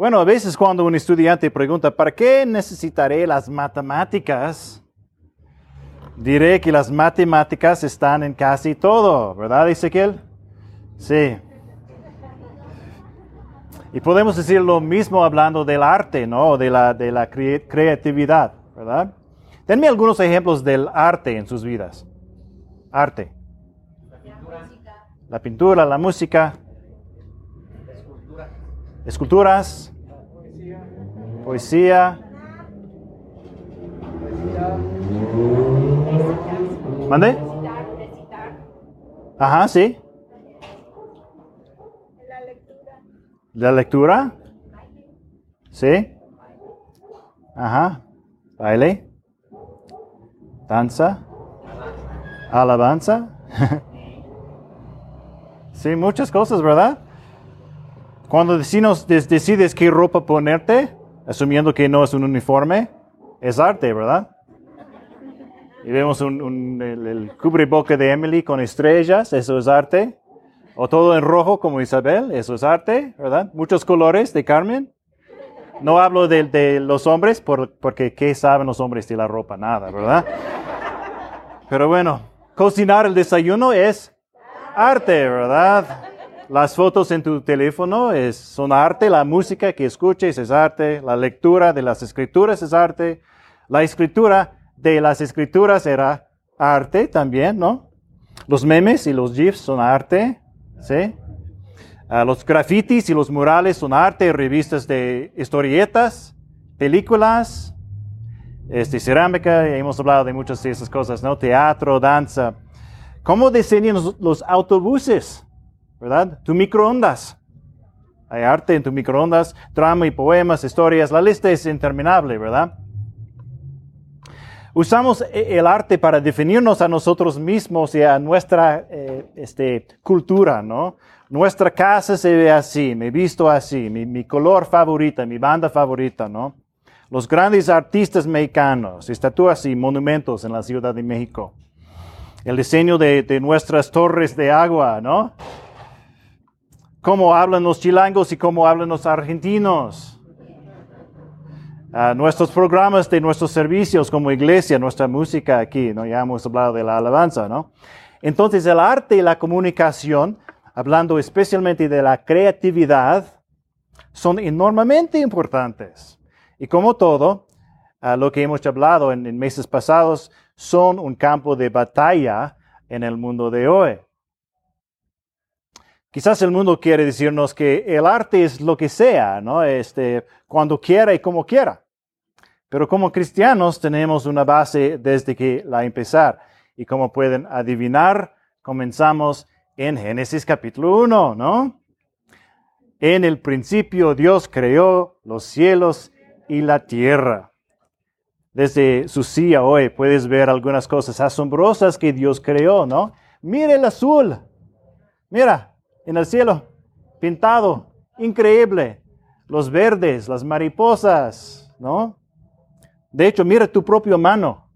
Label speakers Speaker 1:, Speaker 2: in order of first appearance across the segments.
Speaker 1: Bueno, a veces cuando un estudiante pregunta, ¿para qué necesitaré las matemáticas? Diré que las matemáticas están en casi todo, ¿verdad, Ezequiel? Sí. Y podemos decir lo mismo hablando del arte, ¿no? De la, de la creatividad, ¿verdad? Denme algunos ejemplos del arte en sus vidas. Arte. La pintura, la música. Esculturas. Poesía. ¿Mande? Ajá, sí. La lectura. Sí. Ajá. Baile. Danza. Alabanza. sí, muchas cosas, ¿verdad? Cuando decides, qué ropa ponerte, asumiendo que no es un uniforme, es arte, ¿verdad? Y vemos un, el, el cubreboca de Emily con estrellas, eso es arte. O todo en rojo como Isabel, eso es arte, ¿verdad? Muchos colores de Carmen. No hablo de, los hombres porque ¿qué saben los hombres de la ropa? Nada, ¿verdad? Pero bueno, cocinar el desayuno es arte, ¿verdad? Las fotos en tu teléfono es, son arte, la música que escuches es arte, la lectura de las escrituras es arte, la escritura de las escrituras era arte también, ¿no? Los memes y los GIFs son arte, ¿sí? Ah, los grafitis y los murales son arte, revistas de historietas, películas, este, cerámica, hemos hablado de muchas de esas cosas, ¿no? Teatro, danza. ¿Cómo diseñan los, autobuses? ¿Verdad? Tu microondas. Hay arte en tu microondas, drama y poemas, historias, la lista es interminable, ¿verdad? Usamos e, el arte para definirnos a nosotros mismos y a nuestra eh, este, cultura, ¿no? Nuestra casa se ve así, me visto así, mi, color favorita, mi banda favorita, ¿no? Los grandes artistas mexicanos, estatuas y monumentos en la Ciudad de México. El diseño de nuestras torres de agua, ¿no? Cómo hablan los chilangos y cómo hablan los argentinos. nuestros programas de nuestros servicios como iglesia, nuestra música aquí, ¿no? Ya hemos hablado de la alabanza, ¿no? Entonces el arte y la comunicación hablando especialmente de la creatividad, son enormemente importantes. Y como todo, lo que hemos hablado en, meses pasados, son un campo de batalla en el mundo de hoy. Quizás el mundo quiere decirnos que el arte es lo que sea, ¿no? Este, cuando quiera y como quiera. Pero como cristianos tenemos una base desde que la empezar. Y como pueden adivinar, comenzamos en Génesis capítulo 1, ¿no? En el principio Dios creó los cielos y la tierra. Desde su silla hoy puedes ver algunas cosas asombrosas que Dios creó, ¿no? Mira el azul. Mira, en el cielo, pintado, increíble. Los verdes, las mariposas, ¿no? De hecho, mira tu propia mano.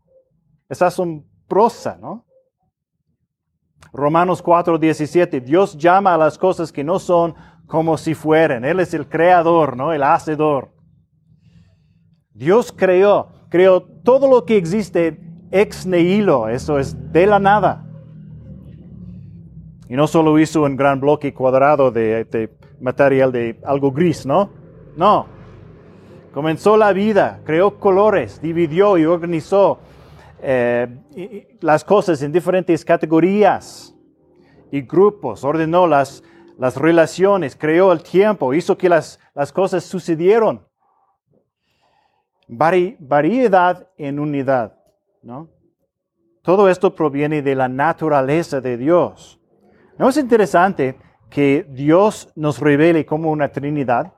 Speaker 1: Es asombrosa, ¿no? Romanos 4, 17. Dios llama a las cosas que no son como si fueran. Él es el creador, ¿no? El hacedor. Dios creó, creó todo lo que existe ex nihilo, eso es de la nada. Y no solo hizo un gran bloque cuadrado de, material de algo gris, ¿no? No. Comenzó la vida, creó colores, dividió y organizó eh, las cosas en diferentes categorías y grupos, ordenó las, las relaciones, creó el tiempo, hizo que las, las cosas sucedieron. variedad en unidad, ¿no? Todo esto proviene de la naturaleza de Dios. ¿No es interesante que Dios nos revele como una Trinidad?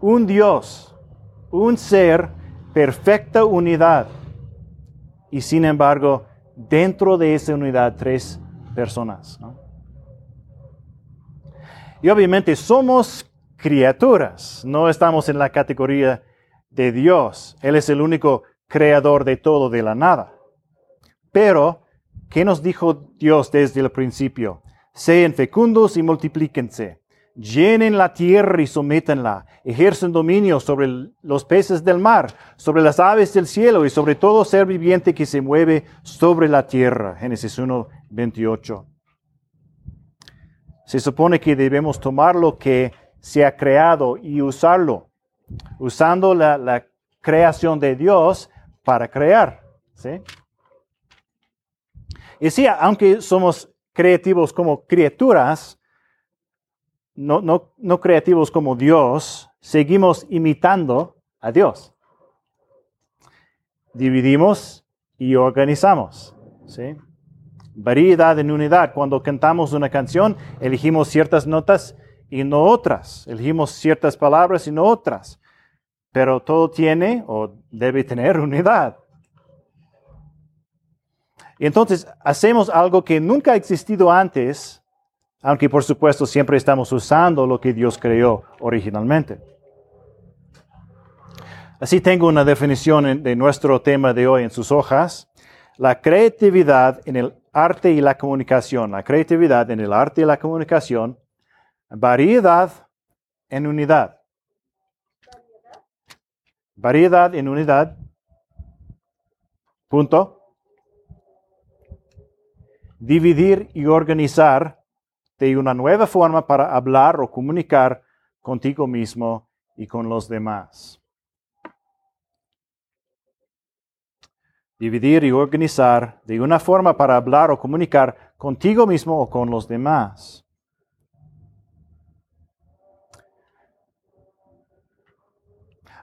Speaker 1: Un Dios, un ser, perfecta unidad y sin embargo, dentro de esa unidad, tres personas. Y obviamente somos criaturas, no estamos en la categoría de Dios. Él es el único creador de todo de la nada. Pero, ¿qué nos dijo Dios desde el principio? Sean fecundos y multiplíquense. llenen la tierra y sométanla, ejercen dominio sobre los peces del mar, sobre las aves del cielo y sobre todo ser viviente que se mueve sobre la tierra. Génesis 1, 28. Se supone que debemos tomar lo que se ha creado y usarlo, usando la, la creación de Dios para crear. ¿sí? Y sí, aunque somos creativos como criaturas, no, no, no creativos como Dios, seguimos imitando a Dios. Dividimos y organizamos. ¿sí? Variedad en unidad. Cuando cantamos una canción, elegimos ciertas notas y no otras. Elegimos ciertas palabras y no otras. Pero todo tiene o debe tener unidad. Y entonces hacemos algo que nunca ha existido antes, aunque por supuesto siempre estamos usando lo que Dios creó originalmente. Así tengo una definición de nuestro tema de hoy en sus hojas. La creatividad en el arte y la comunicación. La creatividad en el arte y la comunicación. Variedad en unidad. Variedad en unidad. Punto dividir y organizar de una nueva forma para hablar o comunicar contigo mismo y con los demás. Dividir y organizar de una forma para hablar o comunicar contigo mismo o con los demás.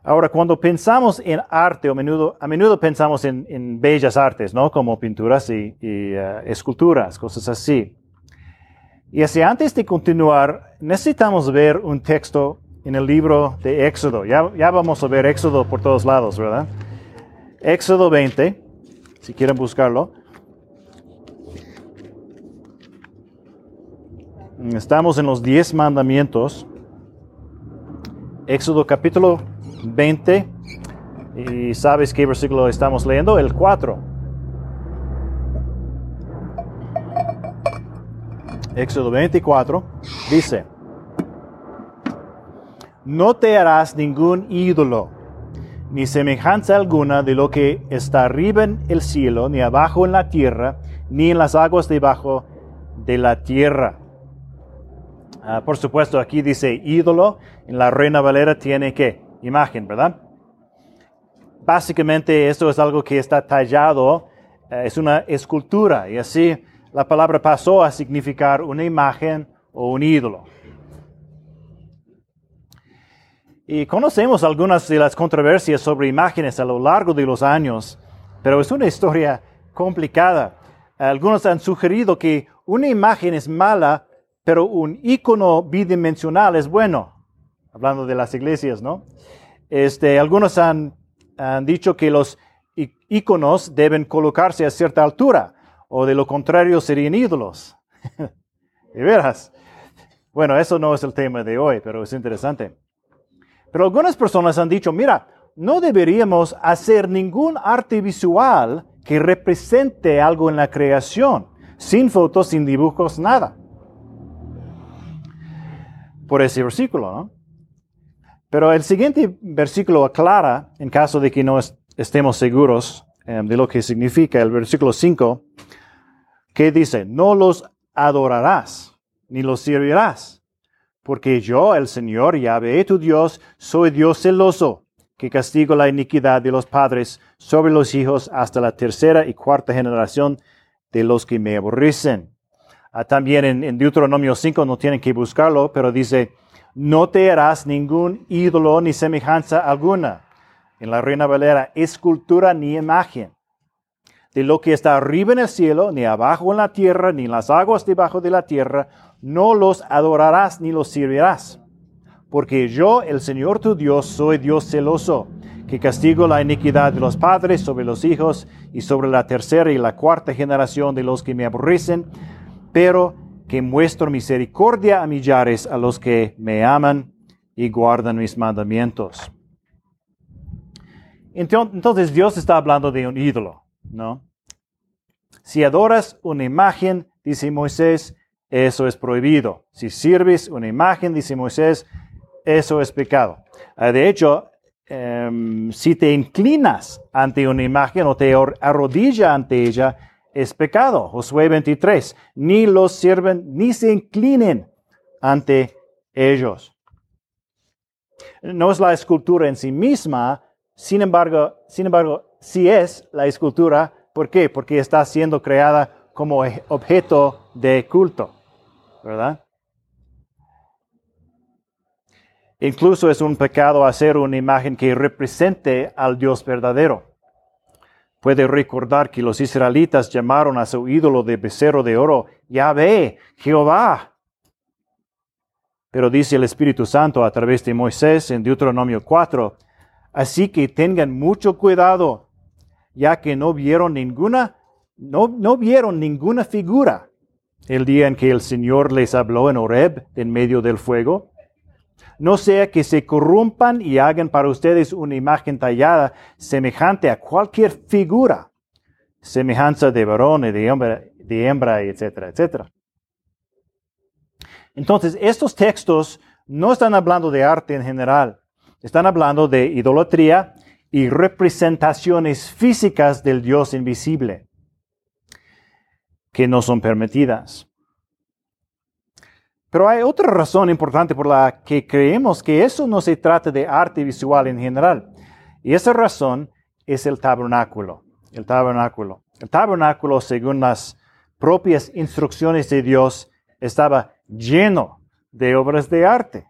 Speaker 1: Ahora, cuando pensamos en arte, a menudo, a menudo pensamos en, bellas artes, ¿no? Como pinturas y, eh, esculturas, cosas así. Y así, antes de continuar, necesitamos ver un texto en el libro de Éxodo. Ya, vamos a ver Éxodo por todos lados, ¿verdad? Éxodo 20, si quieren buscarlo. Estamos en los 10 mandamientos. Éxodo capítulo 20. ¿Y sabes qué versículo estamos leyendo? El 4. Éxodo 24 dice, no te harás ningún ídolo, ni semejanza alguna de lo que está arriba en el cielo, ni abajo en la tierra, ni en las aguas debajo de la tierra. Ah, por supuesto, aquí dice ídolo, en la Reina Valera tiene que imagen, ¿verdad? Básicamente esto es algo que está tallado, eh, es una escultura y así la palabra pasó a significar una imagen o un ídolo. Y conocemos algunas de las controversias sobre imágenes a lo largo de los años, pero es una historia complicada. Algunos han sugerido que una imagen es mala, pero un icono bidimensional es bueno hablando de las iglesias, ¿no? Este, algunos han, han dicho que los íconos deben colocarse a cierta altura, o de lo contrario serían ídolos. de veras. Bueno, eso no es el tema de hoy, pero es interesante. Pero algunas personas han dicho, mira, no deberíamos hacer ningún arte visual que represente algo en la creación, sin fotos, sin dibujos, nada. Por ese versículo, ¿no? Pero el siguiente versículo aclara, en caso de que no estemos seguros em, de lo que significa, el versículo 5, que dice, no los adorarás, ni los servirás, porque yo, el Señor, Yahvé, tu Dios, soy Dios celoso, que castigo la iniquidad de los padres sobre los hijos hasta la tercera y cuarta generación de los que me aborrecen. Ah, también en, en Deuteronomio 5, no tienen que buscarlo, pero dice, no te harás ningún ídolo ni semejanza alguna. En la Reina Valera, escultura ni imagen de lo que está arriba en el cielo, ni abajo en la tierra, ni en las aguas debajo de la tierra, no los adorarás ni los servirás. Porque yo, el Señor tu Dios, soy Dios celoso, que castigo la iniquidad de los padres sobre los hijos y sobre la tercera y la cuarta generación de los que me aborrecen, pero muestro misericordia a millares a los que me aman y guardan mis mandamientos. Entonces Dios está hablando de un ídolo, ¿no? Si adoras una imagen, dice Moisés, eso es prohibido. Si sirves una imagen, dice Moisés, eso es pecado. Ah, de hecho, em, si te inclinas ante una imagen o te arrodilla ante ella, es pecado. Josué 23. Ni los sirven, ni se inclinen ante ellos. No es la escultura en sí misma, sin embargo, sin embargo, sí es la escultura. ¿Por qué? Porque está siendo creada como objeto de culto, ¿verdad? Incluso es un pecado hacer una imagen que represente al Dios verdadero. Puede recordar que los israelitas llamaron a su ídolo de becerro de oro, Yahvé, Jehová. Pero dice el Espíritu Santo a través de Moisés en Deuteronomio 4, así que tengan mucho cuidado, ya que no vieron ninguna, no, no vieron ninguna figura el día en que el Señor les habló en Horeb en medio del fuego no sea que se corrompan y hagan para ustedes una imagen tallada semejante a cualquier figura, semejanza de varón y de hembra, de hembra etcétera, etcétera. Entonces, estos textos no están hablando de arte en general, están hablando de idolatría y representaciones físicas del Dios invisible que no son permitidas. Pero hay otra razón importante por la que creemos que eso no se trata de arte visual en general. Y esa razón es el tabernáculo. El tabernáculo. El tabernáculo, según las propias instrucciones de Dios, estaba lleno de obras de arte.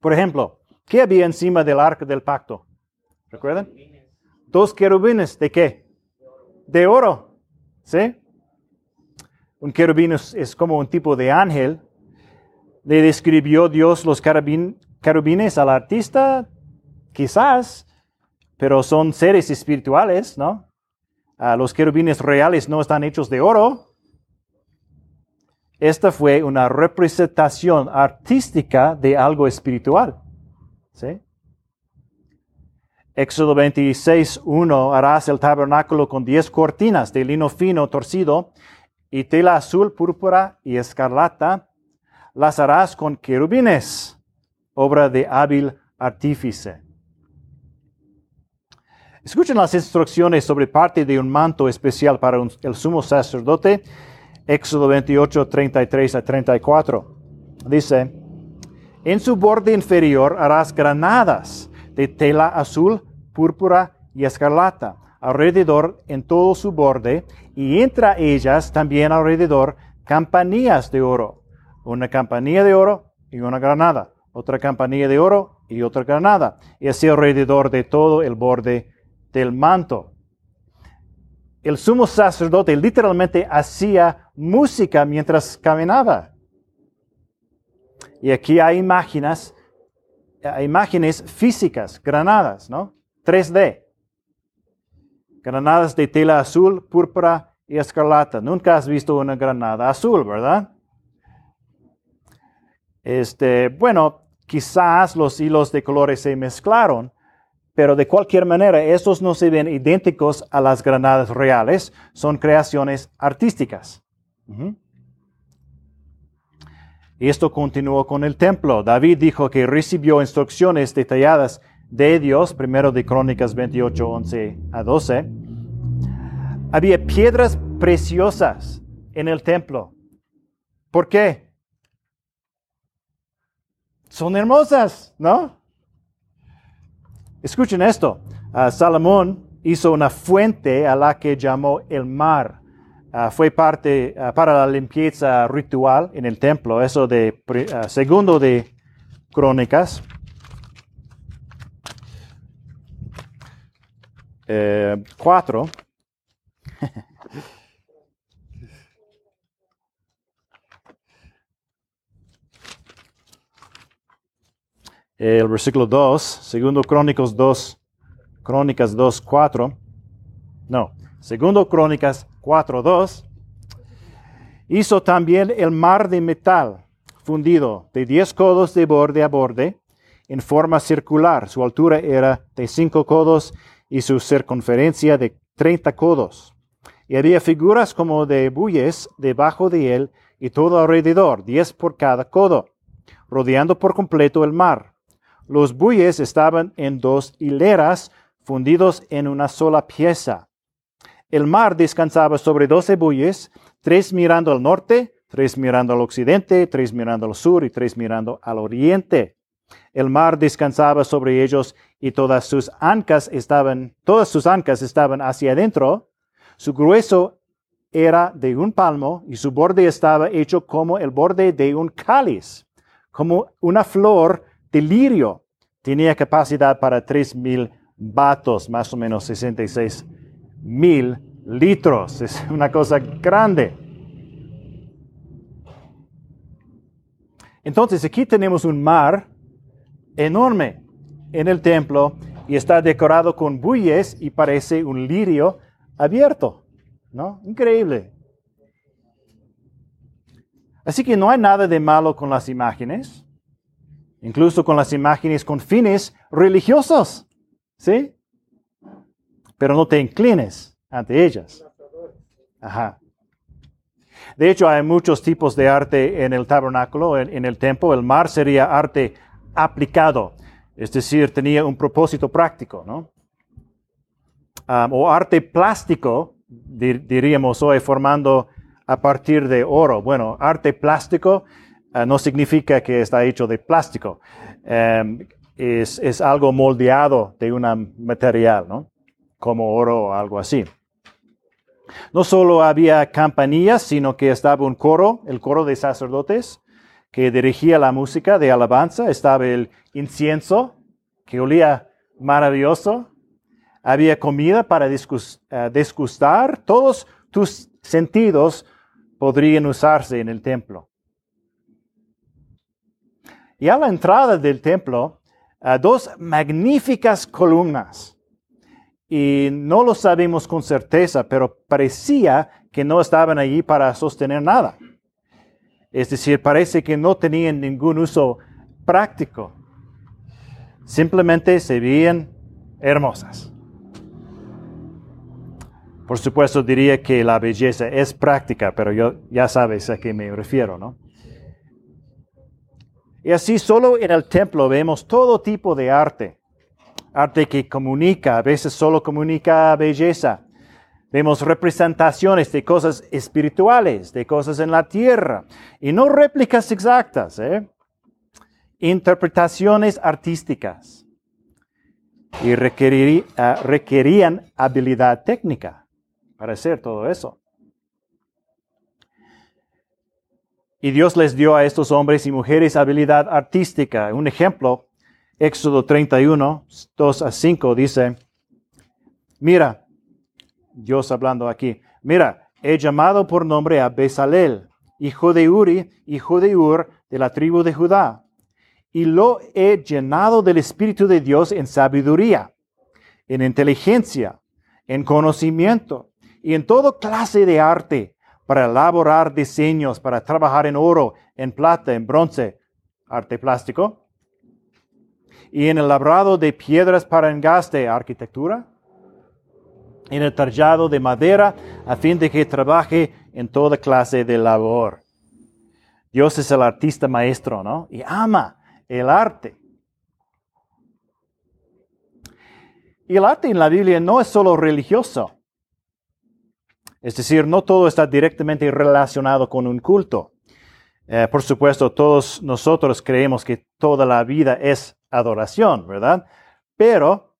Speaker 1: Por ejemplo, ¿qué había encima del arca del pacto? ¿Recuerdan? Dos querubines. ¿De qué? De oro. ¿Sí? Un querubín es, como un tipo de ángel. ¿Le describió Dios los querubines al artista? Quizás, pero son seres espirituales, ¿no? Ah, los querubines reales no están hechos de oro. Esta fue una representación artística de algo espiritual. ¿Sí? Éxodo 26, 1, harás el tabernáculo con diez cortinas de lino fino torcido y tela azul, púrpura y escarlata, las harás con querubines, obra de hábil artífice. Escuchen las instrucciones sobre parte de un manto especial para el sumo sacerdote, Éxodo 28, 33 a 34. Dice, en su borde inferior harás granadas de tela azul, púrpura y escarlata alrededor en todo su borde, y entre ellas también alrededor campanillas de oro. Una campanilla de oro y una granada. Otra campanilla de oro y otra granada. Y así alrededor de todo el borde del manto. El sumo sacerdote literalmente hacía música mientras caminaba. Y aquí hay imágenes, imágenes físicas, granadas, ¿no? 3D granadas de tela azul, púrpura y escarlata. Nunca has visto una granada azul, ¿verdad? Este, bueno, quizás los hilos de colores se mezclaron, pero de cualquier manera, estos no se ven idénticos a las granadas reales, son creaciones artísticas. Y esto continuó con el templo. David dijo que recibió instrucciones detalladas de Dios, primero de Crónicas 28, 11 a 12. Había piedras preciosas en el templo. ¿Por qué? Son hermosas, ¿no? Escuchen esto. Ah, Salomón hizo una fuente a la que llamó el mar. Ah, fue parte ah, para la limpieza ritual en el templo. Eso de segundo de Crónicas. Eh, cuatro. El versículo 2, segundo Crónicas 2, Crónicas 2, 4. No, segundo Crónicas 4, 2. Hizo también el mar de metal fundido de 10 codos de borde a borde en forma circular. Su altura era de 5 codos y su circunferencia de 30 codos. Y había figuras como de bueyes debajo de él y todo alrededor, diez por cada codo, rodeando por completo el mar. Los bueyes estaban en dos hileras, fundidos en una sola pieza. El mar descansaba sobre doce bueyes, tres mirando al norte, tres mirando al occidente, tres mirando al sur y tres mirando al oriente. El mar descansaba sobre ellos y todas sus ancas estaban, todas sus ancas estaban hacia adentro. Su grueso era de un palmo y su borde estaba hecho como el borde de un cáliz, como una flor de lirio. Tenía capacidad para tres mil vatos, más o menos 66 mil litros. Es una cosa grande. Entonces aquí tenemos un mar enorme en el templo y está decorado con bueyes y parece un lirio abierto. ¿No? Increíble. Así que no hay nada de malo con las imágenes, incluso con las imágenes con fines religiosos. ¿Sí? Pero no te inclines ante ellas. Ajá. De hecho, hay muchos tipos de arte en el tabernáculo, en, el templo. El mar sería arte aplicado, es decir, tenía un propósito práctico, ¿no? o arte plástico, diríamos hoy, formando a partir de oro. Bueno, arte plástico ah, no significa que está hecho de plástico. Em, es, es, algo moldeado de un material, ¿no? Como oro o algo así. No solo había campanillas, sino que estaba un coro, el coro de sacerdotes, que dirigía la música de alabanza. Estaba el incienso, que olía maravilloso. Había comida para eh, disgustar. Todos tus sentidos podrían usarse en el templo. Y a la entrada del templo, eh, dos magníficas columnas y no lo sabemos con certeza, pero parecía que no estaban allí para sostener nada. Es decir, parece que no tenían ningún uso práctico. Simplemente se veían hermosas. Por supuesto diría que la belleza es práctica, pero yo ya sabes a qué me refiero, ¿no? Y así solo en el templo vemos todo tipo de arte arte que comunica, a veces solo comunica belleza. Vemos representaciones de cosas espirituales, de cosas en la tierra, y no réplicas exactas, ¿eh? interpretaciones artísticas. Y ah, requerían habilidad técnica para hacer todo eso. Y Dios les dio a estos hombres y mujeres habilidad artística. Un ejemplo Éxodo 31, 2 a 5 dice, mira, Dios hablando aquí, mira, he llamado por nombre a Bezalel, hijo de Uri, hijo de Ur, de la tribu de Judá, y lo he llenado del Espíritu de Dios en sabiduría, en inteligencia, en conocimiento y en toda clase de arte, para elaborar diseños, para trabajar en oro, en plata, en bronce, arte plástico, y en el labrado de piedras para engaste, arquitectura, en el tallado de madera, a fin de que trabaje en toda clase de labor. Dios es el artista maestro, ¿no? Y ama el arte. Y el arte en la Biblia no es solo religioso. Es decir, no todo está directamente relacionado con un culto. Eh, por supuesto, todos nosotros creemos que toda la vida es adoración, ¿verdad? Pero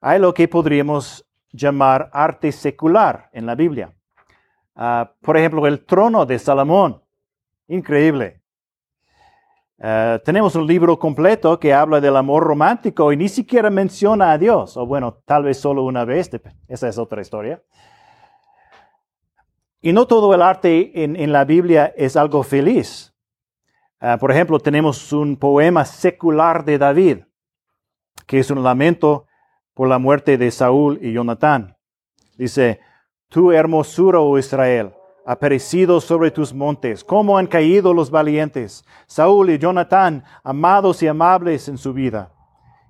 Speaker 1: hay lo que podríamos llamar arte secular en la Biblia. Ah, por ejemplo, el trono de Salomón. Increíble. Ah, tenemos un libro completo que habla del amor romántico y ni siquiera menciona a Dios. O bueno, tal vez solo una vez. Esa es otra historia. Y no todo el arte en, la Biblia es algo feliz. Ah, por ejemplo, tenemos un poema secular de David, que es un lamento por la muerte de Saúl y Jonatán. Dice, tu hermosura, oh Israel, ha sobre tus montes, cómo han caído los valientes, Saúl y Jonatán, amados y amables en su vida,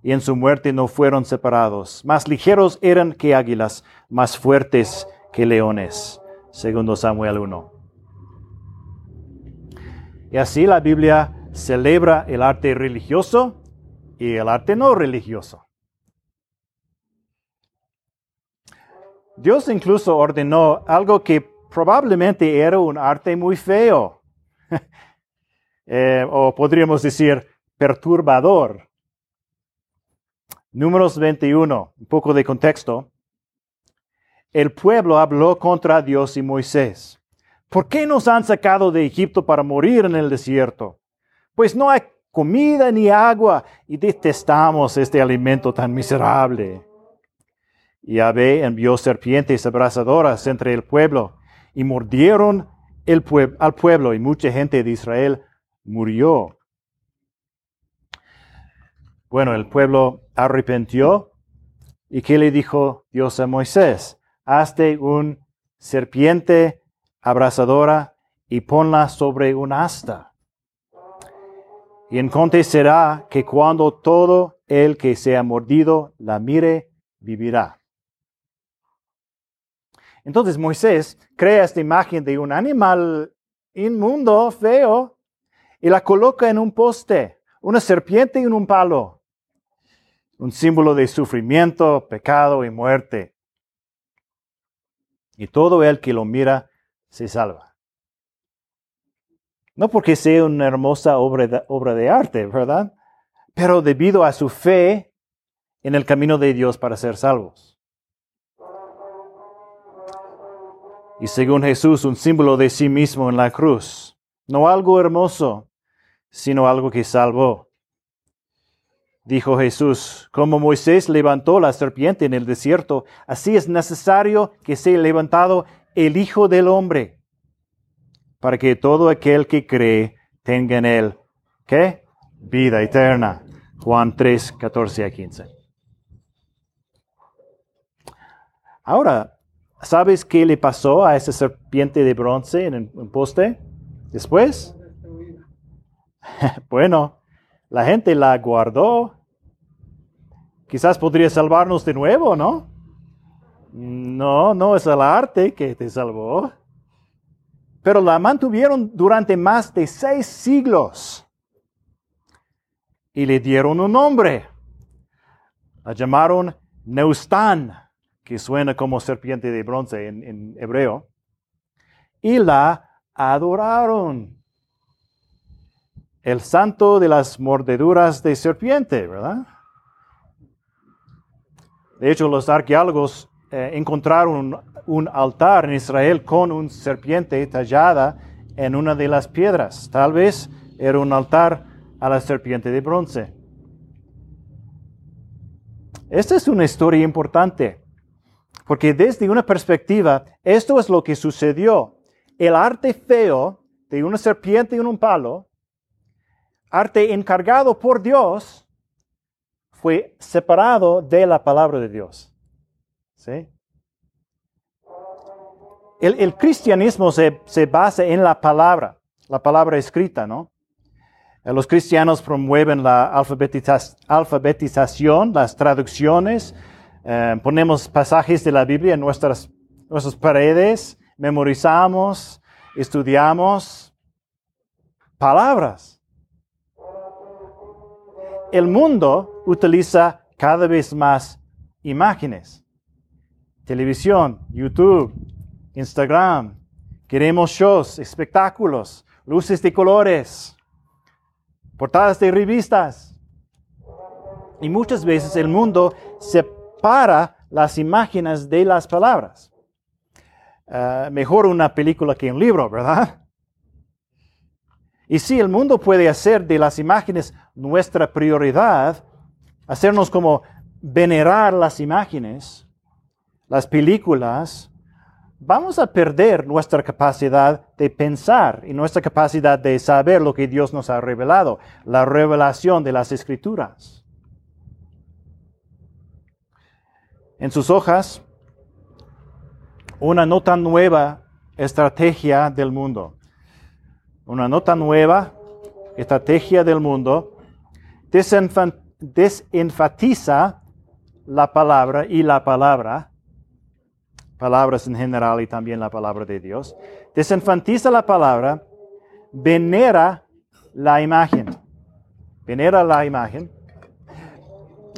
Speaker 1: y en su muerte no fueron separados, más ligeros eran que águilas, más fuertes que leones, segundo Samuel 1. Y así la Biblia celebra el arte religioso y el arte no religioso. Dios incluso ordenó algo que probablemente era un arte muy feo, eh, o podríamos decir perturbador. Números 21, un poco de contexto. El pueblo habló contra Dios y Moisés. ¿Por qué nos han sacado de Egipto para morir en el desierto? Pues no hay comida ni agua y detestamos este alimento tan miserable. Yahvé envió serpientes abrasadoras entre el pueblo y mordieron el al pueblo y mucha gente de Israel murió. Bueno, el pueblo arrepintió y ¿qué le dijo Dios a Moisés? Hazte un serpiente abrasadora y ponla sobre un asta. Y acontecerá que cuando todo el que sea mordido la mire, vivirá. Entonces Moisés crea esta imagen de un animal inmundo, feo, y la coloca en un poste, una serpiente en un palo, un símbolo de sufrimiento, pecado y muerte. Y todo el que lo mira se salva. No porque sea una hermosa obra de, obra de arte, ¿verdad? Pero debido a su fe en el camino de Dios para ser salvos. Y según Jesús un símbolo de sí mismo en la cruz. No algo hermoso, sino algo que salvó. Dijo Jesús, como Moisés levantó la serpiente en el desierto, así es necesario que sea levantado el Hijo del Hombre, para que todo aquel que cree tenga en él, ¿qué? Vida eterna. Juan 3, 14 a 15. Ahora, ¿Sabes qué le pasó a esa serpiente de bronce en el poste después? bueno, la gente la guardó. Quizás podría salvarnos de nuevo, ¿no? No, no es el arte que te salvó. Pero la mantuvieron durante más de seis siglos. Y le dieron un nombre. La llamaron Neustán que suena como serpiente de bronce en, hebreo, y la adoraron. El santo de las mordeduras de serpiente, ¿verdad? De hecho, los arqueólogos eh, encontraron un, altar en Israel con una serpiente tallada en una de las piedras. Tal vez era un altar a la serpiente de bronce. Esta es una historia importante. Porque desde una perspectiva, esto es lo que sucedió. El arte feo de una serpiente en un palo, arte encargado por Dios, fue separado de la palabra de Dios. ¿Sí? El, cristianismo se, se, basa en la palabra, la palabra escrita, ¿no? Los cristianos promueven la alfabetización, las traducciones, eh, ponemos pasajes de la Biblia en nuestras, nuestras paredes, memorizamos, estudiamos palabras. El mundo utiliza cada vez más imágenes. Televisión, YouTube, Instagram. Queremos shows, espectáculos, luces de colores, portadas de revistas. Y muchas veces el mundo se para las imágenes de las palabras. Ah, mejor una película que un libro, ¿verdad? Y si el mundo puede hacer de las imágenes nuestra prioridad, hacernos como venerar las imágenes, las películas, vamos a perder nuestra capacidad de pensar y nuestra capacidad de saber lo que Dios nos ha revelado, la revelación de las escrituras. En sus hojas una nota nueva estrategia del mundo. Una nota nueva estrategia del mundo desenfatiza la palabra y la palabra palabras en general y también la palabra de Dios. Desenfantiza la palabra, venera la imagen. Venera la imagen.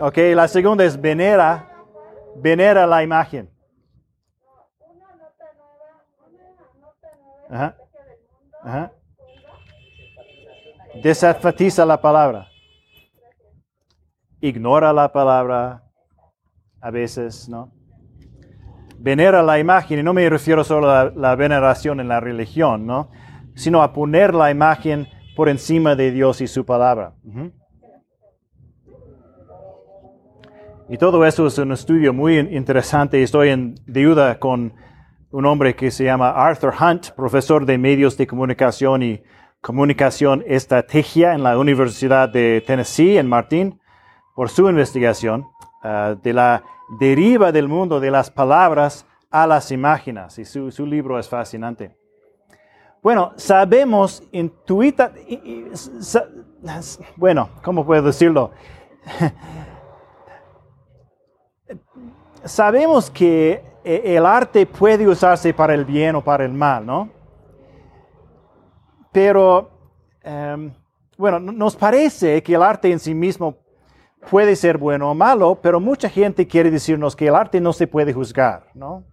Speaker 1: Ok, la segunda es venera, venera la imagen. Ajá. Ajá. Desenfatiza la palabra. Ignora la palabra a veces, ¿no? Venera la imagen, y no me refiero solo a la, veneración en la religión, ¿no? Sino a poner la imagen por encima de Dios y su palabra. Y todo eso es un estudio muy interesante. Estoy en deuda con un hombre que se llama Arthur Hunt, profesor de medios de comunicación y comunicación estrategia en la Universidad de Tennessee en Martin, por su investigación ah, de la deriva del mundo de las palabras a las imágenes. Y su, su libro es fascinante. Bueno, sabemos intuita, bueno, ¿cómo puedo decirlo? sabemos que eh, el arte puede usarse para el bien o para el mal, ¿no? Pero, em, bueno, nos parece que el arte en sí mismo puede ser bueno o malo, pero mucha gente quiere decirnos que el arte no se puede juzgar, ¿no?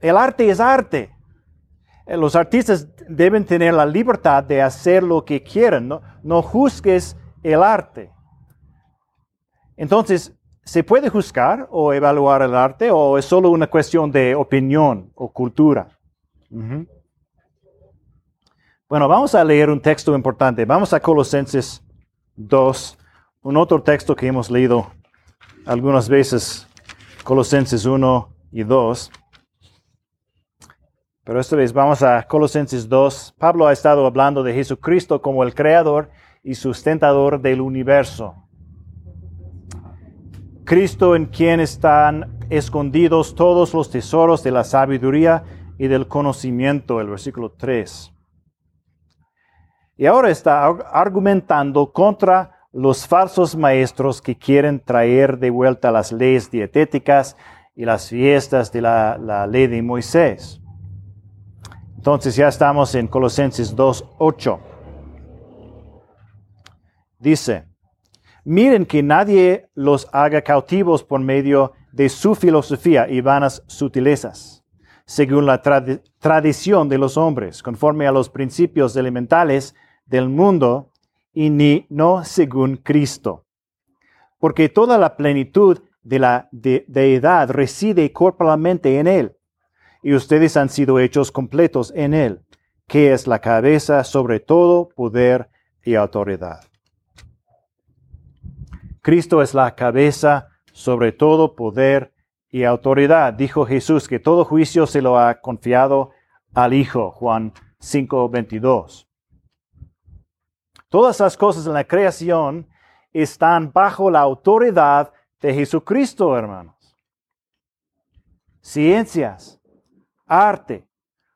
Speaker 1: El arte es arte. Eh, los artistas deben tener la libertad de hacer lo que quieran, ¿no? No juzgues el arte. Entonces, ¿Se puede juzgar o evaluar el arte o es solo una cuestión de opinión o cultura? Bueno, vamos a leer un texto importante. Vamos a Colosenses 2, un otro texto que hemos leído algunas veces, Colosenses 1 y 2. Pero esta vez vamos a Colosenses 2. Pablo ha estado hablando de Jesucristo como el creador y sustentador del universo. Cristo en quien están escondidos todos los tesoros de la sabiduría y del conocimiento, el versículo 3. Y ahora está argumentando contra los falsos maestros que quieren traer de vuelta las leyes dietéticas y las fiestas de la, la ley de Moisés. Entonces ya estamos en Colosenses 2.8. Dice, Miren que nadie los haga cautivos por medio de su filosofía y vanas sutilezas, según la tradición de los hombres, conforme a los principios elementales del mundo, y ni no según Cristo. Porque toda la plenitud de la deidad reside corporalmente en Él, y ustedes han sido hechos completos en Él, que es la cabeza sobre todo poder y autoridad. Cristo es la cabeza sobre todo poder y autoridad. Dijo Jesús que todo juicio se lo ha confiado al Hijo, Juan 5:22. Todas las cosas en la creación están bajo la autoridad de Jesucristo, hermanos. Ciencias, arte,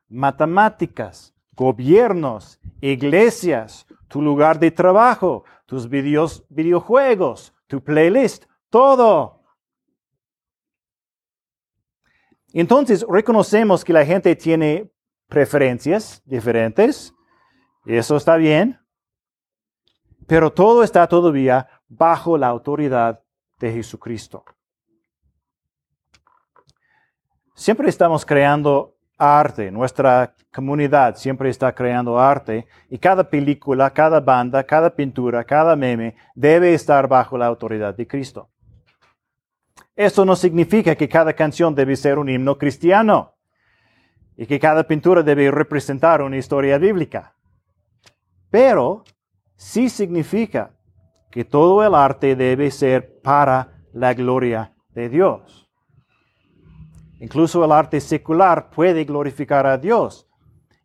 Speaker 1: matemáticas, gobiernos, iglesias, tu lugar de trabajo, tus videos, videojuegos, tu playlist, todo. Entonces reconocemos que la gente tiene preferencias diferentes, eso está bien, pero todo está todavía bajo la autoridad de Jesucristo. Siempre estamos creando arte, nuestra comunidad siempre está creando arte y cada película, cada banda, cada pintura, cada meme debe estar bajo la autoridad de Cristo. Eso no significa que cada canción debe ser un himno cristiano y que cada pintura debe representar una historia bíblica. Pero sí significa que todo el arte debe ser para la gloria de Dios. Incluso el arte secular puede glorificar a Dios.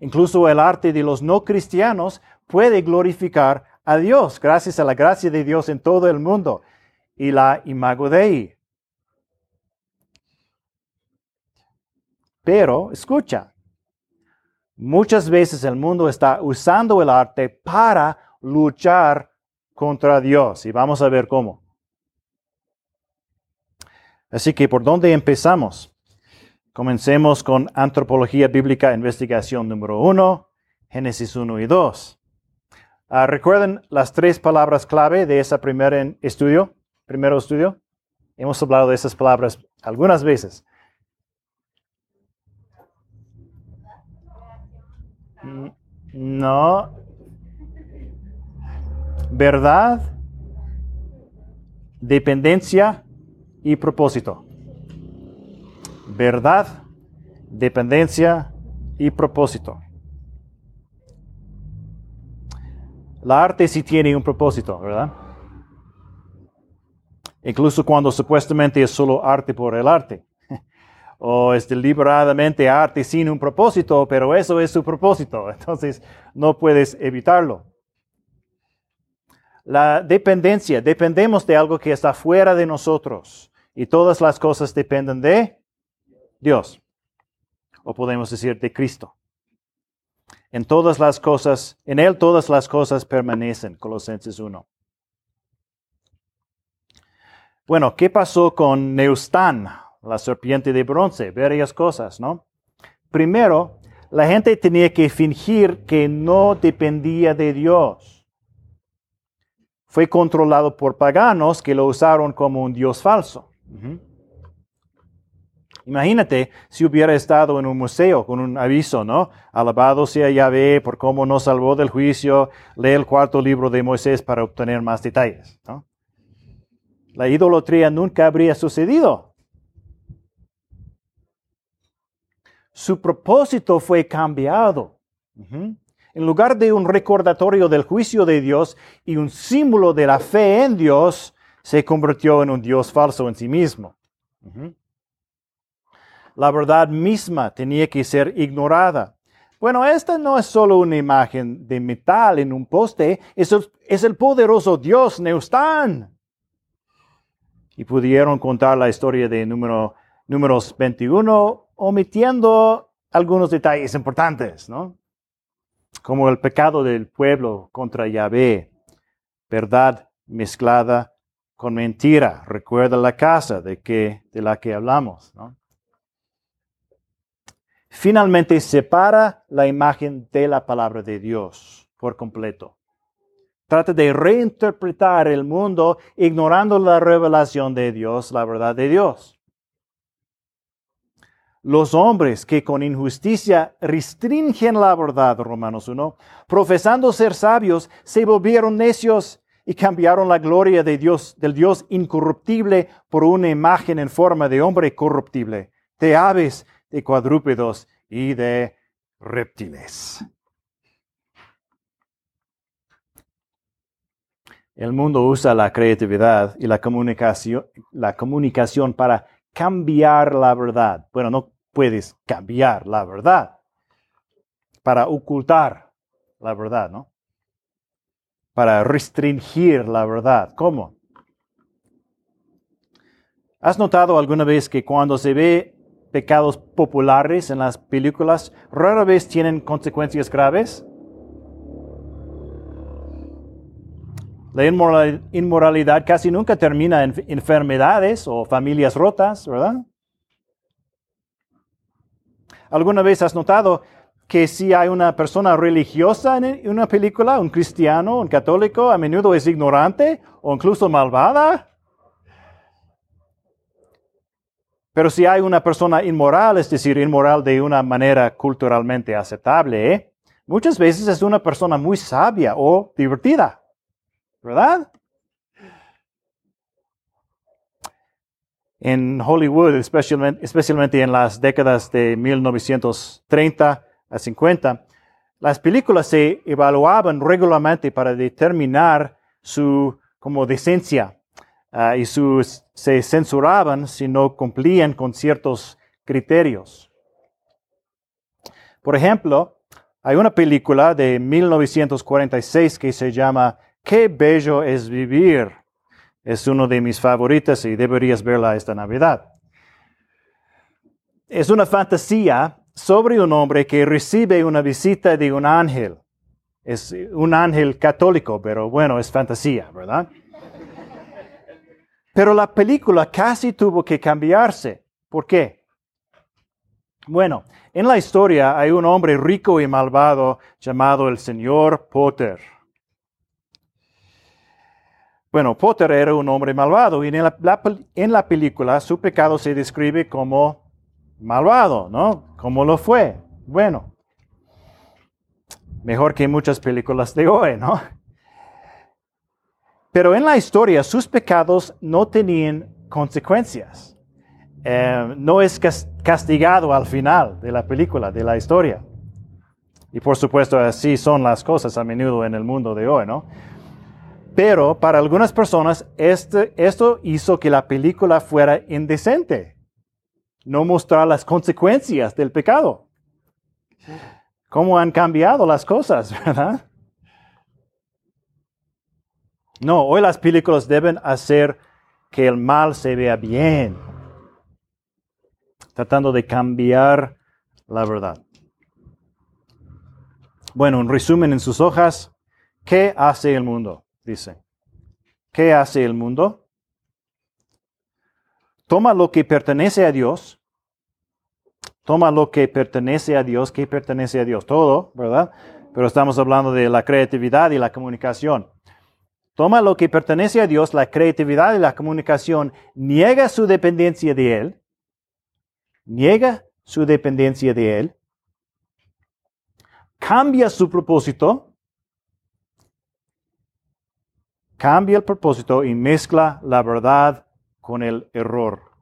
Speaker 1: Incluso el arte de los no cristianos puede glorificar a Dios, gracias a la gracia de Dios en todo el mundo y la imago Dei. Pero, escucha, muchas veces el mundo está usando el arte para luchar contra Dios y vamos a ver cómo. Así que, ¿por dónde empezamos? Comencemos con Antropología Bíblica, investigación número uno, Génesis 1 y 2. Ah, ¿Recuerden las tres palabras clave de ese primer estudio? Primero estudio. Hemos hablado de esas palabras algunas veces. Mm, no. Verdad, dependencia y propósito. Verdad, dependencia y propósito. La arte sí tiene un propósito, ¿verdad? Incluso cuando supuestamente es solo arte por el arte. o es deliberadamente arte sin un propósito, pero eso es su propósito. Entonces no puedes evitarlo. La dependencia, dependemos de algo que está fuera de nosotros. Y todas las cosas dependen de Dios. O podemos decir de Cristo. En todas las cosas, en Él todas las cosas permanecen. Colosenses 1. Bueno, ¿qué pasó con Neustán, la serpiente de bronce? Varias cosas, ¿no? Primero, la gente tenía que fingir que no dependía de Dios. Fue controlado por paganos que lo usaron como un Dios falso. Imagínate si hubiera estado en un museo con un aviso, ¿no? Alabado sea Yahvé por cómo nos salvó del juicio, lee el cuarto libro de Moisés para obtener más detalles. La idolatría nunca habría sucedido. Su propósito fue cambiado. En lugar de un recordatorio del juicio de Dios y un símbolo de la fe en Dios, se convirtió en un Dios falso en sí mismo la verdad misma tenía que ser ignorada. Bueno, esta no es solo una imagen de metal en un poste, es el, poderoso Dios Neustán. Y pudieron contar la historia de número, números 21, omitiendo algunos detalles importantes, ¿no? Como el pecado del pueblo contra Yahvé, verdad mezclada con mentira. Recuerda la casa de, que, de la que hablamos, ¿no? Finalmente separa la imagen de la palabra de Dios por completo. Trata de reinterpretar el mundo ignorando la revelación de Dios, la verdad de Dios. Los hombres que con injusticia restringen la verdad, Romanos 1, profesando ser sabios, se volvieron necios y cambiaron la gloria de Dios, del Dios incorruptible, por una imagen en forma de hombre corruptible, de aves, de cuadrúpedos y de reptiles. El mundo usa la creatividad y la comunicación, la comunicación para cambiar la verdad. Bueno, no puedes cambiar la verdad. Para ocultar la verdad, ¿no? Para restringir la verdad. ¿Cómo? ¿Has notado alguna vez que cuando se ve pecados populares en las películas rara vez tienen consecuencias graves. La inmoralidad casi nunca termina en enfermedades o familias rotas, ¿verdad? ¿Alguna vez has notado que si hay una persona religiosa en una película, un cristiano, un católico, a menudo es ignorante o incluso malvada? Pero si hay una persona inmoral, es decir, inmoral de una manera culturalmente aceptable, ¿eh? muchas veces es una persona muy sabia o divertida, ¿verdad? En Hollywood, especialmente, especialmente en las décadas de 1930 a 50, las películas se evaluaban regularmente para determinar su como decencia Ah, y se censuraban si no cumplían con ciertos criterios. Por ejemplo, hay una película de 1946 que se llama Qué bello es vivir. Es uno de mis favoritas y deberías verla esta Navidad. Es una fantasía sobre un hombre que recibe una visita de un ángel. Es un ángel católico, pero bueno, es fantasía, ¿verdad? Pero la película casi tuvo que cambiarse. ¿Por qué? Bueno, en la historia hay un hombre rico y malvado llamado el señor Potter. Bueno, Potter era un hombre malvado y en la, en la, película su pecado se describe como malvado, ¿no? Como lo fue. Bueno, mejor que muchas películas de hoy, ¿no? Pero en la historia sus pecados no tenían consecuencias. Eh, no es castigado al final de la película, de la historia. Y por supuesto así son las cosas a menudo en el mundo de hoy, ¿no? Pero para algunas personas este, esto hizo que la película fuera indecente. No mostrar las consecuencias del pecado. ¿Cómo han cambiado las cosas, verdad? No, hoy las películas deben hacer que el mal se vea bien, tratando de cambiar la verdad. Bueno, un resumen en sus hojas, ¿qué hace el mundo? dice. ¿Qué hace el mundo? Toma lo que pertenece a Dios. Toma lo que pertenece a Dios. ¿Qué pertenece a Dios? Todo, ¿verdad? Pero estamos hablando de la creatividad y la comunicación. Toma lo que pertenece a Dios, la creatividad y la comunicación, niega su dependencia de Él, niega su dependencia de Él, cambia su propósito, cambia el propósito y mezcla la verdad con el error.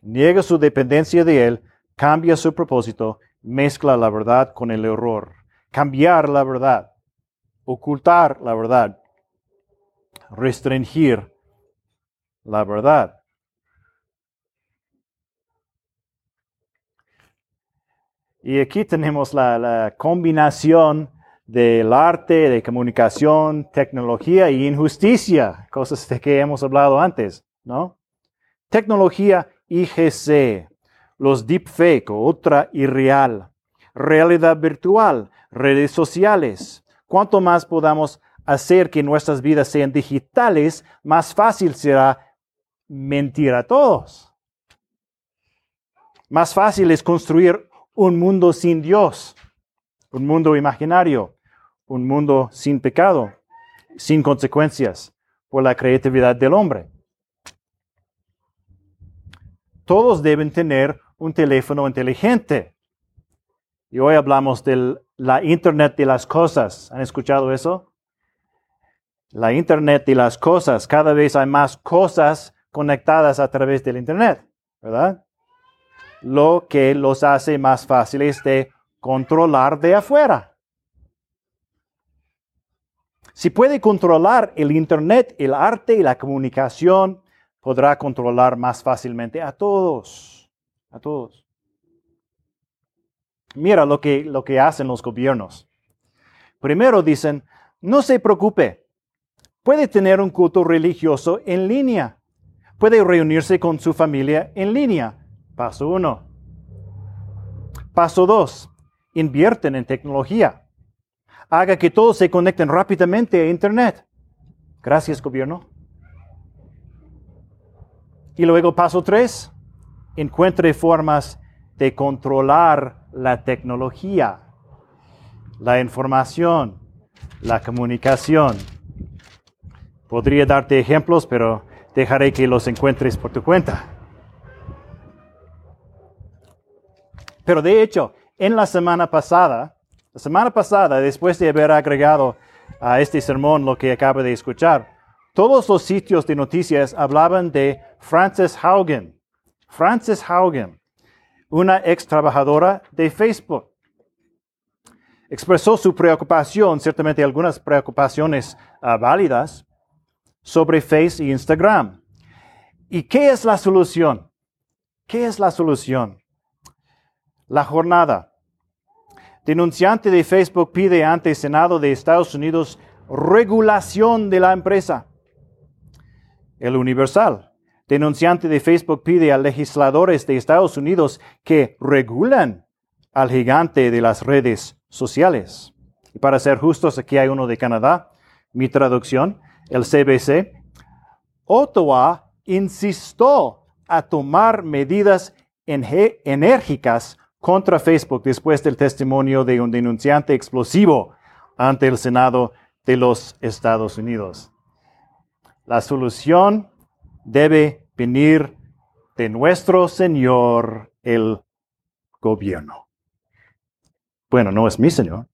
Speaker 1: Niega su dependencia de Él, cambia su propósito, mezcla la verdad con el error. Cambiar la verdad, ocultar la verdad, restringir la verdad. Y aquí tenemos la, la combinación del arte, de comunicación, tecnología y injusticia, cosas de que hemos hablado antes, ¿no? Tecnología IGC, los deepfake o ultra irreal, realidad virtual, redes sociales. Cuanto más podamos hacer que nuestras vidas sean digitales, más fácil será mentir a todos. Más fácil es construir un mundo sin Dios, un mundo imaginario, un mundo sin pecado, sin consecuencias por la creatividad del hombre. Todos deben tener un teléfono inteligente. Y hoy hablamos de la Internet de las cosas. ¿Han escuchado eso? La Internet de las cosas. Cada vez hay más cosas conectadas a través del Internet, ¿verdad? Lo que los hace más fáciles de controlar de afuera. Si puede controlar el Internet, el arte y la comunicación, podrá controlar más fácilmente a todos. A todos. Mira lo que, lo que hacen los gobiernos. Primero dicen, no se preocupe, puede tener un culto religioso en línea. Puede reunirse con su familia en línea. Paso uno. Paso dos. Invierten en tecnología haga que todos se conecten rápidamente a Internet. Gracias, gobierno. Y luego paso tres, encuentre formas de controlar la tecnología, la información, la comunicación. Podría darte ejemplos, pero dejaré que los encuentres por tu cuenta. Pero de hecho, en la semana pasada, la semana pasada, después de haber agregado a este sermón lo que acaba de escuchar, todos los sitios de noticias hablaban de Frances Haugen. Frances Haugen, una ex trabajadora de Facebook. Expresó su preocupación, ciertamente algunas preocupaciones ah, válidas, sobre Facebook e Instagram. ¿Y qué es la solución? ¿Qué es la solución? La jornada Denunciante de Facebook pide ante el Senado de Estados Unidos regulación de la empresa. El Universal. Denunciante de Facebook pide a legisladores de Estados Unidos que regulan al gigante de las redes sociales. Y para ser justos, aquí hay uno de Canadá. Mi traducción, el CBC. Ottawa insistió a tomar medidas enérgicas contra Facebook después del testimonio de un denunciante explosivo ante el Senado de los Estados Unidos. La solución debe venir de nuestro Señor el gobierno. Bueno, no es mi Señor.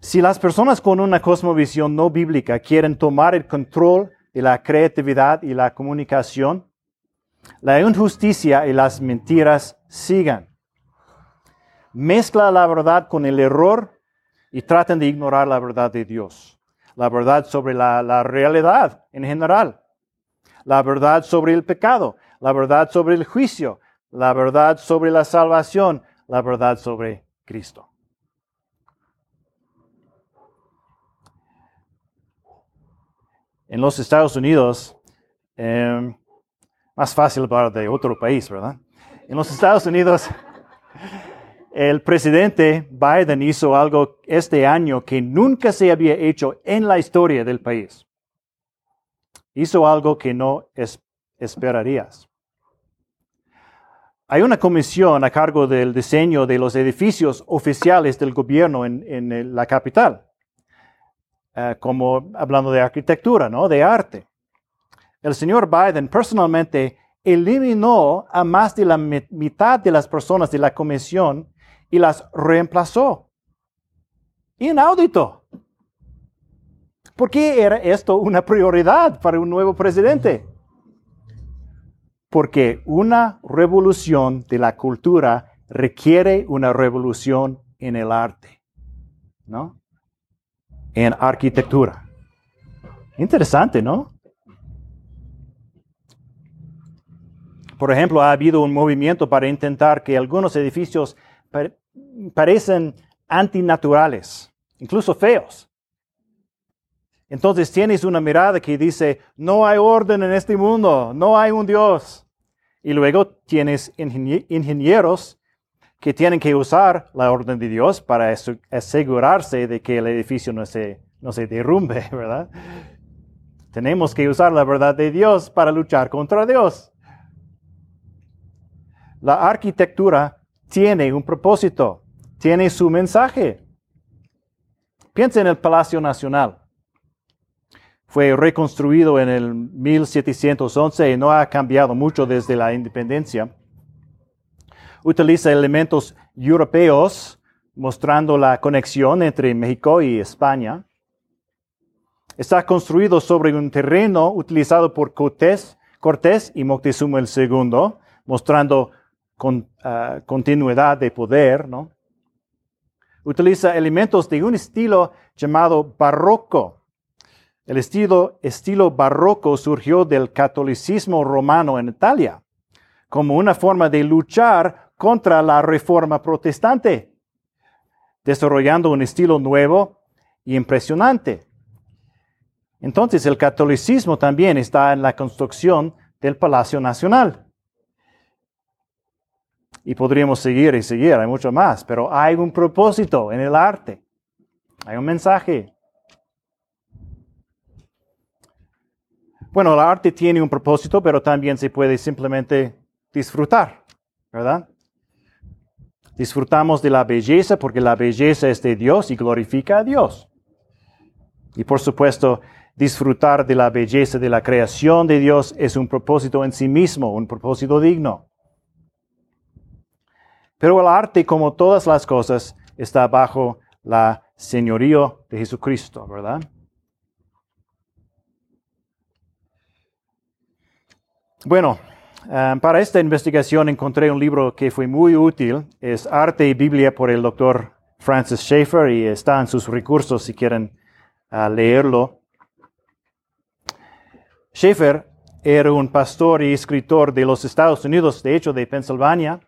Speaker 1: Si las personas con una cosmovisión no bíblica quieren tomar el control de la creatividad y la comunicación, la injusticia y las mentiras sigan. Mezcla la verdad con el error y traten de ignorar la verdad de Dios. La verdad sobre la, la realidad en general. La verdad sobre el pecado. La verdad sobre el juicio. La verdad sobre la salvación. La verdad sobre Cristo. En los Estados Unidos, eh, más fácil para de otro país, ¿verdad? En los Estados Unidos, el presidente Biden hizo algo este año que nunca se había hecho en la historia del país. Hizo algo que no esperarías. Hay una comisión a cargo del diseño de los edificios oficiales del gobierno en, la capital, eh, como hablando de arquitectura, ¿no? De arte el señor Biden personalmente eliminó a más de la mitad de las personas de la comisión y las reemplazó. Inaudito. ¿Por qué era esto una prioridad para un nuevo presidente? Porque una revolución de la cultura requiere una revolución en el arte, ¿no? En arquitectura. Interesante, ¿no? Por ejemplo, ha habido un movimiento para intentar que algunos edificios parecen antinaturales, incluso feos. Entonces tienes una mirada que dice, no hay orden en este mundo, no hay un Dios. Y luego tienes ingenieros que tienen que usar la orden de Dios para asegurarse de que el edificio no se, no se derrumbe, ¿verdad? Tenemos que usar la verdad de Dios para luchar contra Dios. La arquitectura tiene un propósito, tiene su mensaje. Piensa en el Palacio Nacional. Fue reconstruido en el 1711 y no ha cambiado mucho desde la independencia. Utiliza elementos europeos mostrando la conexión entre México y España. Está construido sobre un terreno utilizado por Cortés, Cortés y Moctezuma II, mostrando con ah, continuidad de poder, ¿no? Utiliza elementos de un estilo llamado barroco. El estilo, estilo barroco surgió del catolicismo romano en Italia, como una forma de luchar contra la reforma protestante, desarrollando un estilo nuevo y impresionante. Entonces el catolicismo también está en la construcción del Palacio Nacional. Y podríamos seguir y seguir, hay mucho más, pero hay un propósito en el arte. Hay un mensaje. Bueno, el arte tiene un propósito, pero también se puede simplemente disfrutar, ¿verdad? Disfrutamos de la belleza porque la belleza es de Dios y glorifica a Dios. Y por supuesto, disfrutar de la belleza de la creación de Dios es un propósito en sí mismo, un propósito digno. Pero el arte, como todas las cosas, está bajo la señorío de Jesucristo, ¿verdad? Bueno, eh, para esta investigación encontré un libro que fue muy útil. Es Arte y Biblia por el doctor Francis Schaeffer y está en sus recursos si quieren eh, leerlo. Schaeffer era un pastor y escritor de los Estados Unidos, de hecho de Pensilvania.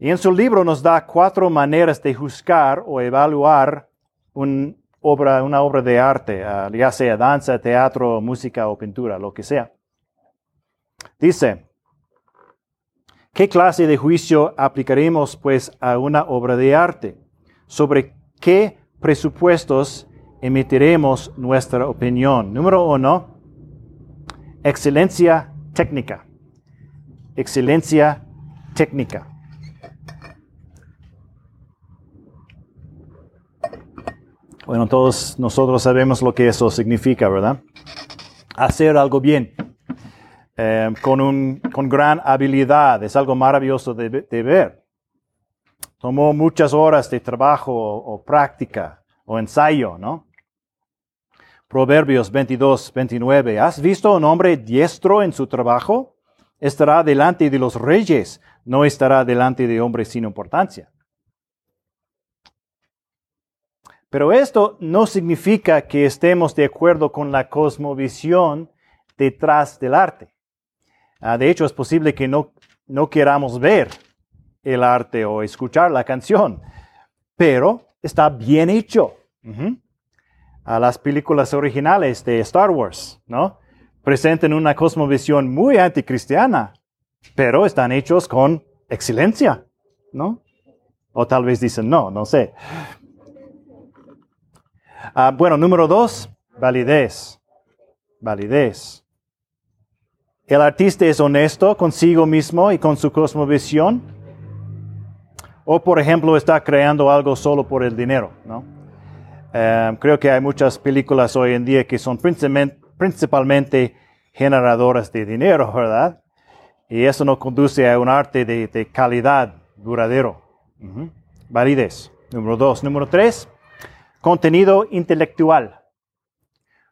Speaker 1: Y en su libro nos da cuatro maneras de juzgar o evaluar una obra de arte, ah, ya sea danza, teatro, música o pintura, lo que sea. Dice, ¿qué clase de juicio aplicaremos pues a una obra de arte? ¿Sobre qué presupuestos emitiremos nuestra opinión? Número uno, excelencia técnica. Excelencia técnica. Bueno, todos nosotros sabemos lo que eso significa, ¿verdad? Hacer algo bien, eh, con, un, con gran habilidad, es algo maravilloso de, ver. Tomó muchas horas de trabajo o, o práctica o ensayo, ¿no? Proverbios 22, 29. ¿Has visto un hombre diestro en su trabajo? Estará delante de los reyes, no estará delante de hombres sin importancia. Pero esto no significa que estemos de acuerdo con la cosmovisión detrás del arte. Ah, de hecho, es posible que no, no queramos ver el arte o escuchar la canción, pero está bien hecho. A las películas originales de Star Wars, ¿no? Presentan una cosmovisión muy anticristiana, pero están hechos con excelencia, ¿no? O tal vez dicen no, no sé. Ah, bueno, número dos, validez. Validez. El artista es honesto consigo mismo y con su cosmovisión. O, por ejemplo, está creando algo solo por el dinero. ¿no? Eh, creo que hay muchas películas hoy en día que son principalmente generadoras de dinero, ¿verdad? Y eso no conduce a un arte de, calidad duradero. Validez. Número dos. Número tres, Contenido intelectual.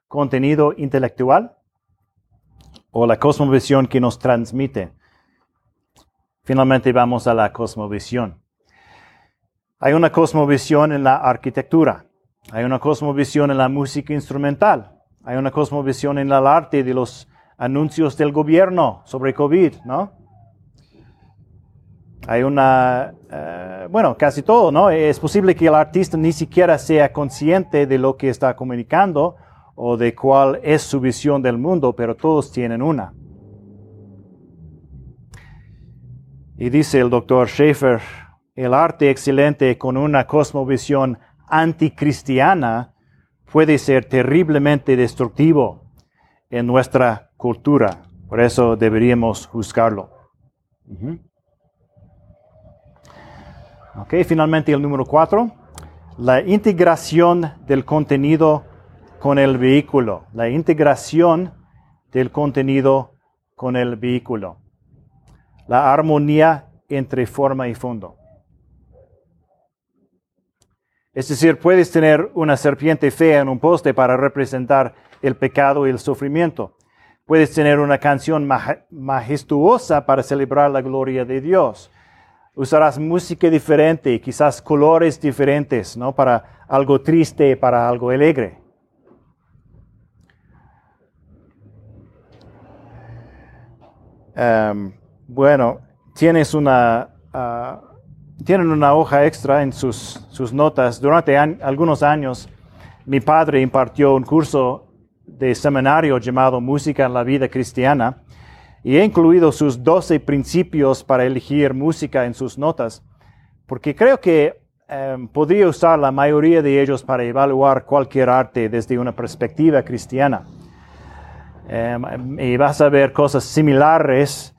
Speaker 1: Contenido intelectual o la cosmovisión que nos transmite. Finalmente vamos a la cosmovisión. Hay una cosmovisión en la arquitectura, hay una cosmovisión en la música instrumental, hay una cosmovisión en el arte de los anuncios del gobierno sobre COVID, ¿no? Hay una, eh, bueno, casi todo, ¿no? Es posible que el artista ni siquiera sea consciente de lo que está comunicando o de cuál es su visión del mundo, pero todos tienen una. Y dice el doctor Schaefer, el arte excelente con una cosmovisión anticristiana puede ser terriblemente destructivo en nuestra cultura. Por eso deberíamos juzgarlo. Ok, finalmente el número cuatro, la integración del contenido con el vehículo, la integración del contenido con el vehículo, la armonía entre forma y fondo. Es decir, puedes tener una serpiente fea en un poste para representar el pecado y el sufrimiento. Puedes tener una canción majestuosa para celebrar la gloria de Dios usarás música diferente, quizás colores diferentes, ¿no? Para algo triste, para algo alegre. Em, bueno, tienes una, ah, tienen una hoja extra en sus, sus notas. Durante algunos años, mi padre impartió un curso de seminario llamado Música en la Vida Cristiana y he incluido sus 12 principios para elegir música en sus notas, porque creo que em, podría usar la mayoría de ellos para evaluar cualquier arte desde una perspectiva cristiana. Em, y vas a ver cosas similares,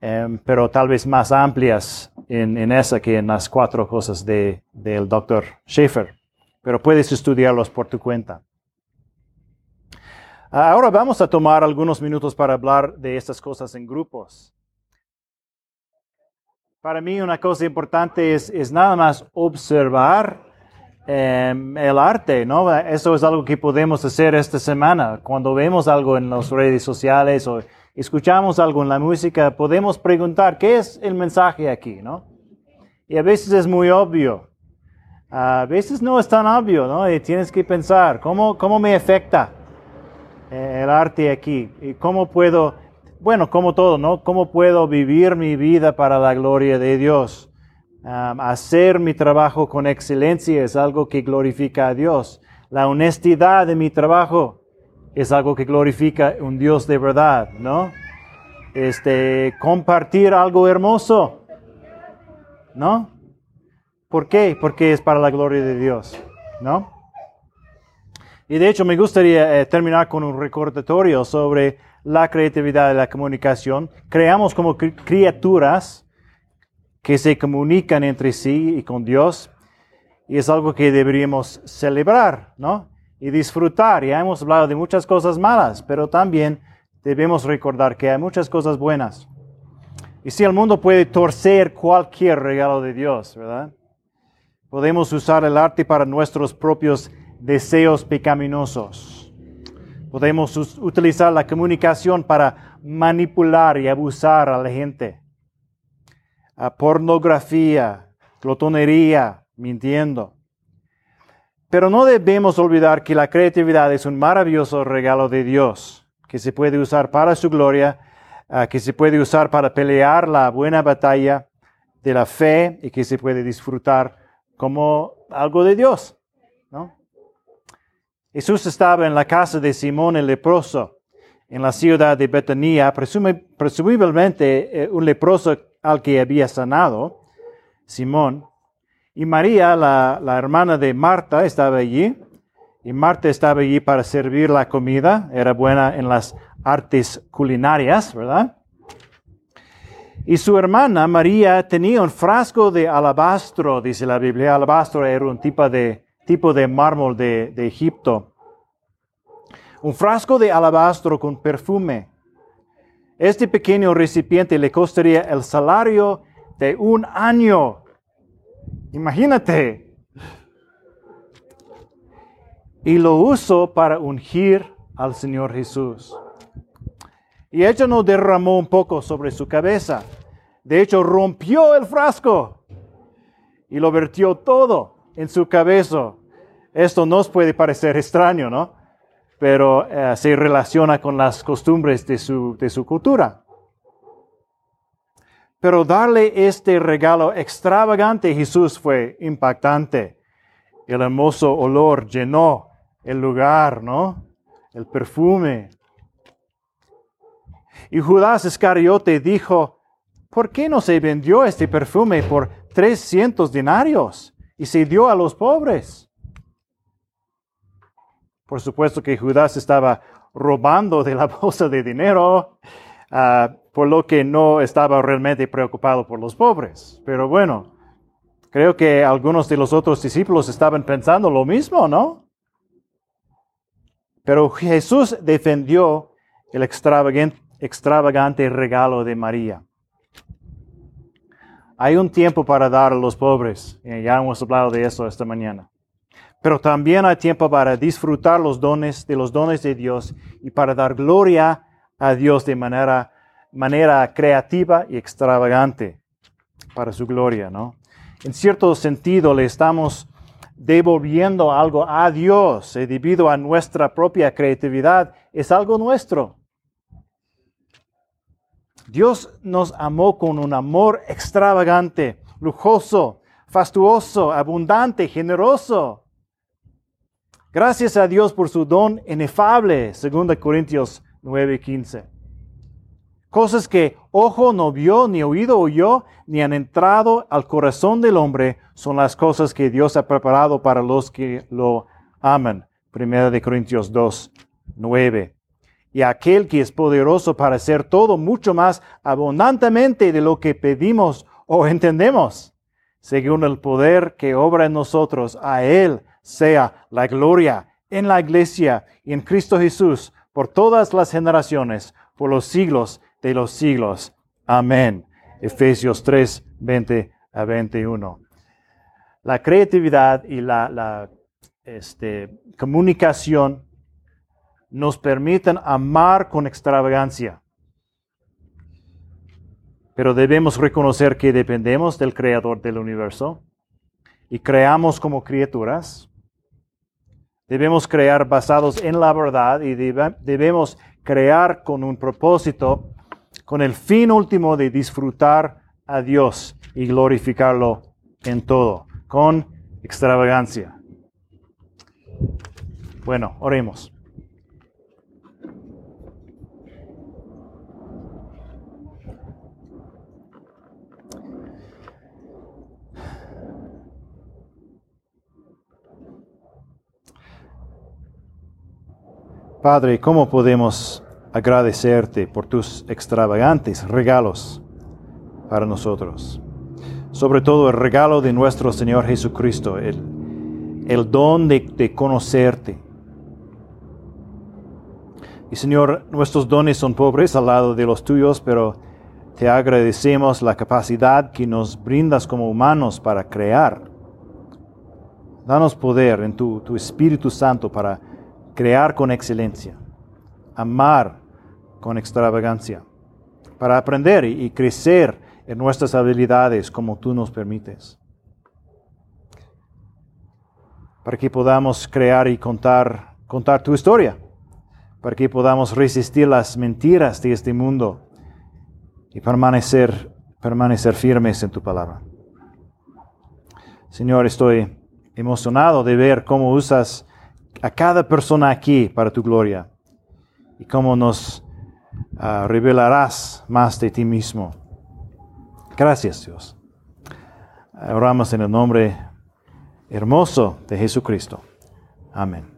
Speaker 1: em, pero tal vez más amplias en, en, esa que en las cuatro cosas de, del Dr. Schaefer. Pero puedes estudiarlos por tu cuenta. Ahora vamos a tomar algunos minutos para hablar de estas cosas en grupos. Para mí una cosa importante es, es nada más observar em, el arte, ¿no? Eso es algo que podemos hacer esta semana. Cuando vemos algo en las redes sociales o escuchamos algo en la música, podemos preguntar, ¿qué es el mensaje aquí, no? Y a veces es muy obvio. A veces no es tan obvio, ¿no? Y tienes que pensar, ¿cómo, cómo me afecta? El arte aquí. ¿Y cómo puedo, bueno, como todo, ¿no? ¿Cómo puedo vivir mi vida para la gloria de Dios? hacer mi trabajo con excelencia es algo que glorifica a Dios. La honestidad de mi trabajo es algo que glorifica un Dios de verdad, ¿no? Este, compartir algo hermoso, ¿no? ¿Por qué? Porque es para la gloria de Dios, ¿no? Y de hecho me gustaría eh, terminar con un recordatorio sobre la creatividad y la comunicación. Creamos como cri- criaturas que se comunican entre sí y con Dios. Y es algo que deberíamos celebrar, ¿no? Y disfrutar. Ya hemos hablado de muchas cosas malas, pero también debemos recordar que hay muchas cosas buenas. Y si el mundo puede torcer cualquier regalo de Dios, ¿verdad? Podemos usar el arte para nuestros propios deseos pecaminosos. Podemos utilizar la comunicación para manipular y abusar a la gente. A pornografía, glotonería, mintiendo. Pero no debemos olvidar que la creatividad es un maravilloso regalo de Dios, que se puede usar para su gloria, ah, que se puede usar para pelear la buena batalla de la fe y que se puede disfrutar como algo de Dios. ¿no? Jesús estaba en la casa de Simón el leproso, en la ciudad de Betania, presumiblemente eh, un leproso al que había sanado, Simón. Y María, la, la hermana de Marta, estaba allí. Y Marta estaba allí para servir la comida. Era buena en las artes culinarias, ¿verdad? Y su hermana María tenía un frasco de alabastro, dice la Biblia. Alabastro era un tipo de, tipo de mármol de, de Egipto. Un frasco de alabastro con perfume. Este pequeño recipiente le costaría el salario de un año. Imagínate. Y lo usó para ungir al Señor Jesús. Y ella no derramó un poco sobre su cabeza. De hecho, rompió el frasco y lo vertió todo en su cabeza. Esto nos puede parecer extraño, ¿no? Pero eh, se relaciona con las costumbres de su, de su cultura. Pero darle este regalo extravagante a Jesús fue impactante. El hermoso olor llenó el lugar, ¿no? El perfume. Y Judas Iscariote dijo, ¿por qué no se vendió este perfume por 300 denarios y se dio a los pobres? Por supuesto que Judas estaba robando de la bolsa de dinero, ah, por lo que no estaba realmente preocupado por los pobres. Pero bueno, creo que algunos de los otros discípulos estaban pensando lo mismo, ¿no? Pero Jesús defendió el extravagante, extravagante regalo de María. Hay un tiempo para dar a los pobres, ya hemos hablado de eso esta mañana. Pero también hay tiempo para disfrutar los dones de los dones de Dios y para dar gloria a Dios de manera, manera creativa y extravagante para su gloria, ¿no? En cierto sentido le estamos devolviendo algo a Dios eh, debido a nuestra propia creatividad. Es algo nuestro. Dios nos amó con un amor extravagante, lujoso, fastuoso, abundante, generoso. Gracias a Dios por su don inefable, 2 Corintios 9:15. Cosas que ojo no vio, ni oído oyó, ni han entrado al corazón del hombre, son las cosas que Dios ha preparado para los que lo aman. 1 Corintios 2, 9. Y aquel que es poderoso para hacer todo mucho más abundantemente de lo que pedimos o entendemos, según el poder que obra en nosotros, a Él sea la gloria en la iglesia y en Cristo Jesús por todas las generaciones, por los siglos de los siglos. Amén. Efesios 3, 20 a 21. La creatividad y la, este, comunicación nos permiten amar con extravagancia. Pero debemos reconocer que dependemos del Creador del universo y creamos como criaturas. Debemos crear basados en la verdad y debe- debemos crear con un propósito, con el fin último de disfrutar a Dios y glorificarlo en todo, con extravagancia. Bueno, oremos. Padre, ¿cómo podemos agradecerte por tus extravagantes regalos para nosotros. Sobre todo el regalo de nuestro Señor Jesucristo, el, el don de, de conocerte. Y Señor, nuestros dones son pobres al lado de los tuyos, pero te agradecemos la capacidad que nos brindas como humanos para crear. Danos poder en tu, tu Espíritu Santo para crear con excelencia, amar con extravagancia, para aprender y, crecer en nuestras habilidades como tú nos permites. Para que podamos crear y contar, contar tu historia, para que podamos resistir las mentiras de este mundo y permanecer, permanecer firmes en tu palabra. Señor, estoy emocionado de ver cómo usas a cada persona aquí para tu gloria y cómo nos uh, revelarás más de ti mismo. Gracias, Dios. Oramos en el nombre hermoso de Jesucristo. Amén.